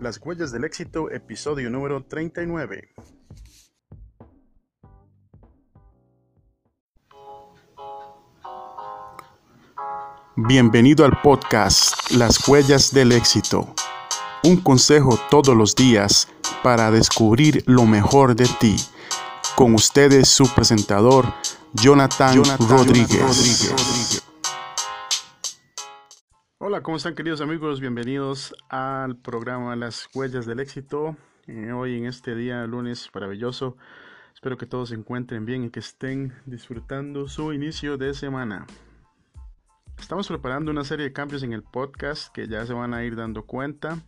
Las huellas del éxito, episodio número 39. Bienvenido al podcast Las huellas del éxito. Un consejo todos los días para descubrir lo mejor de ti. Con ustedes su presentador, Jonathan, Rodríguez. Hola, ¿cómo están queridos amigos? Bienvenidos al programa Las Huellas del Éxito. Eh, hoy en este día, lunes maravilloso. Espero que todos se encuentren bien y que estén disfrutando su inicio de semana. Estamos preparando una serie de cambios en el podcast que ya se van a ir dando cuenta.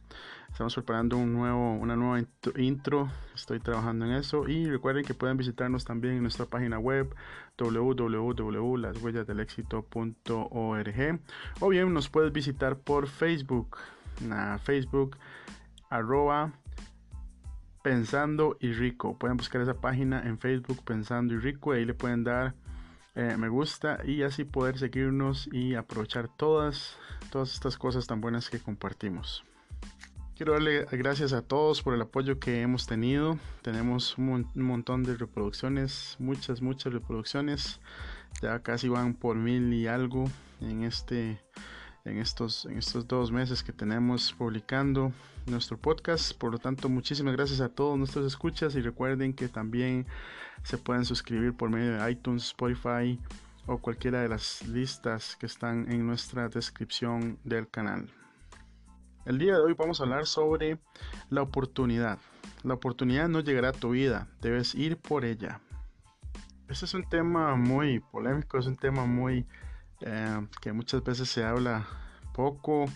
Estamos preparando un nuevo, una nueva intro, estoy trabajando en eso y recuerden que pueden visitarnos también en nuestra página web www.lashuellasdelexito.org o bien nos puedes visitar por Facebook, Facebook arroba pensando y rico. Pueden buscar esa página en Facebook pensando y rico ahí le pueden dar eh, me gusta y así poder seguirnos y aprovechar todas, todas estas cosas tan buenas que compartimos. Quiero darle gracias a todos por el apoyo que hemos tenido. Tenemos un, montón de reproducciones, muchas, muchas reproducciones. Ya casi van por mil y algo en este en estos, en estos dos meses que tenemos publicando nuestro podcast. Por lo tanto, muchísimas gracias a todos nuestros escuchas y recuerden que también se pueden suscribir por medio de iTunes, Spotify o cualquiera de las listas que están en nuestra descripción del canal. El día de hoy vamos a hablar sobre la oportunidad. La oportunidad no llegará a tu vida, debes ir por ella. Este es un tema muy polémico, es un tema muy eh, que muchas veces se habla poco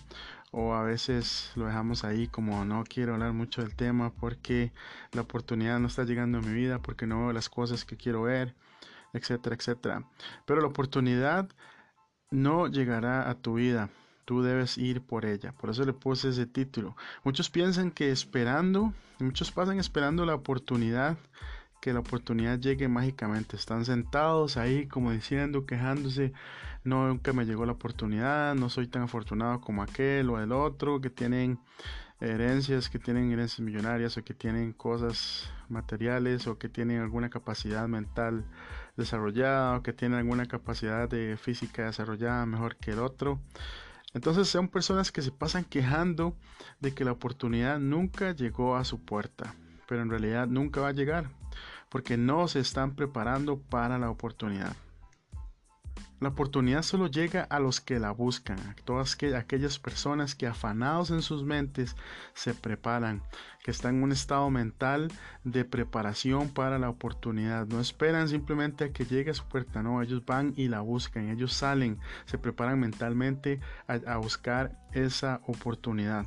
o a veces lo dejamos ahí como no quiero hablar mucho del tema porque la oportunidad no está llegando a mi vida, porque no veo las cosas que quiero ver, etcétera, etcétera. Pero la oportunidad no llegará a tu vida. Tú debes ir por ella. Por eso le puse ese título. Muchos piensan que esperando, muchos pasan esperando la oportunidad que la oportunidad llegue mágicamente. Están sentados ahí como diciendo, quejándose, nunca me llegó la oportunidad, no soy tan afortunado como aquel o el otro, que tienen herencias, que tienen herencias millonarias o que tienen cosas materiales o que tienen alguna capacidad mental desarrollada o que tienen alguna capacidad de física desarrollada mejor que el otro. Entonces son personas que se pasan quejando de que la oportunidad nunca llegó a su puerta, pero en realidad nunca va a llegar porque no se están preparando para la oportunidad. La oportunidad solo llega a los que la buscan, a todas aquellas personas que afanados en sus mentes se preparan, que están en un estado mental de preparación para la oportunidad. No esperan simplemente a que llegue a su puerta, no, ellos van y la buscan, ellos salen, se preparan mentalmente a, a buscar esa oportunidad.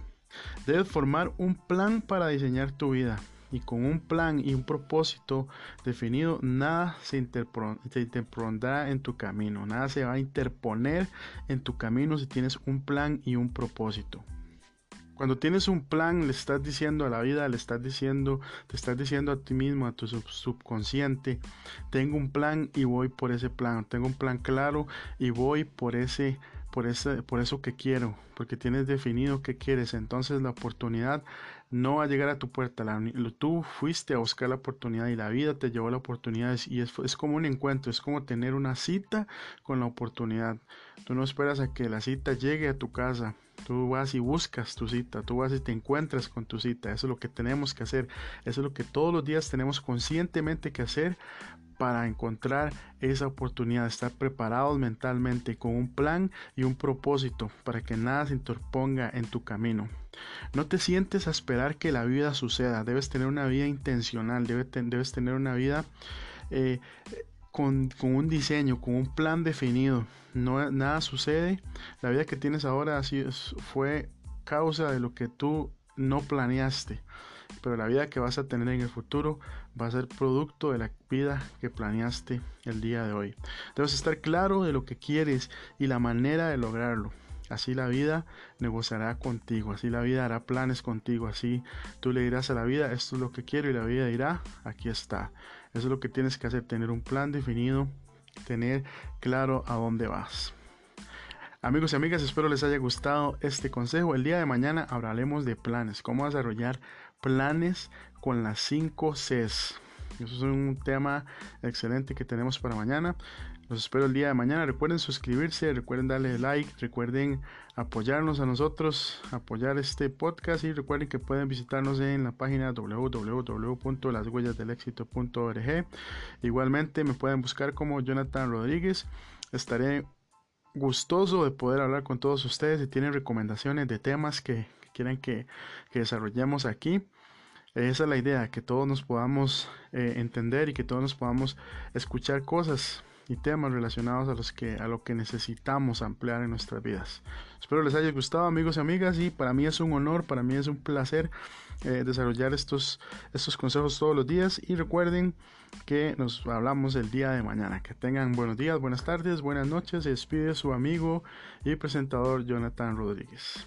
Debes formar un plan para diseñar tu vida y con un plan y un propósito definido, nada se, interpondrá en tu camino, nada se va a interponer en tu camino si tienes un plan y un propósito. Cuando tienes un plan, le estás diciendo a la vida, le estás diciendo, te estás diciendo a ti mismo, a tu subconsciente, tengo un plan y voy por ese plan, tengo un plan claro y voy por ese por, ese, por eso que quiero, porque tienes definido qué quieres. Entonces la oportunidad no va a llegar a tu puerta. La, tú fuiste a buscar la oportunidad y la vida te llevó la oportunidad y es, es, como un encuentro, es como tener una cita con la oportunidad. Tú no esperas a que la cita llegue a tu casa. Tú vas y buscas tu cita, tú vas y te encuentras con tu cita. Eso es lo que tenemos que hacer. Eso es lo que todos los días tenemos conscientemente que hacer para encontrar esa oportunidad, estar preparados mentalmente con un plan y un propósito para que nada se interponga en tu camino. No te sientes a esperar que la vida suceda, debes tener una vida intencional, debes, tener una vida eh, con, un diseño, con un plan definido. No, nada sucede, la vida que tienes ahora así fue causa de lo que tú no planeaste pero la vida que vas a tener en el futuro va a ser producto de la vida que planeaste el día de hoy. Debes estar claro de lo que quieres y la manera de lograrlo. Así la vida negociará contigo, así la vida hará planes contigo, así tú le dirás a la vida, esto es lo que quiero y la vida dirá, aquí está. Eso es lo que tienes que hacer, tener un plan definido, tener claro a dónde vas. Amigos y amigas, espero les haya gustado este consejo. El día de mañana hablaremos de planes, cómo desarrollar planes con las 5 Cs. Eso es un tema excelente que tenemos para mañana. Los espero el día de mañana. Recuerden suscribirse, recuerden darle like, recuerden apoyarnos a nosotros, apoyar este podcast y recuerden que pueden visitarnos en la página www.lashuellasdelexito.org. Igualmente me pueden buscar como Jonathan Rodríguez. Estaré gustoso de poder hablar con todos ustedes. Si tienen recomendaciones de temas que quieran que, desarrollemos aquí. Esa es la idea, que todos nos podamos eh, entender y que todos nos podamos escuchar cosas y temas relacionados a los que a lo que necesitamos ampliar en nuestras vidas. Espero les haya gustado amigos y amigas y para mí es un honor, para mí es un placer eh, desarrollar estos, estos consejos todos los días y recuerden que nos hablamos el día de mañana. Que tengan buenos días, buenas tardes, buenas noches. Se despide su amigo y presentador Jonathan Rodríguez.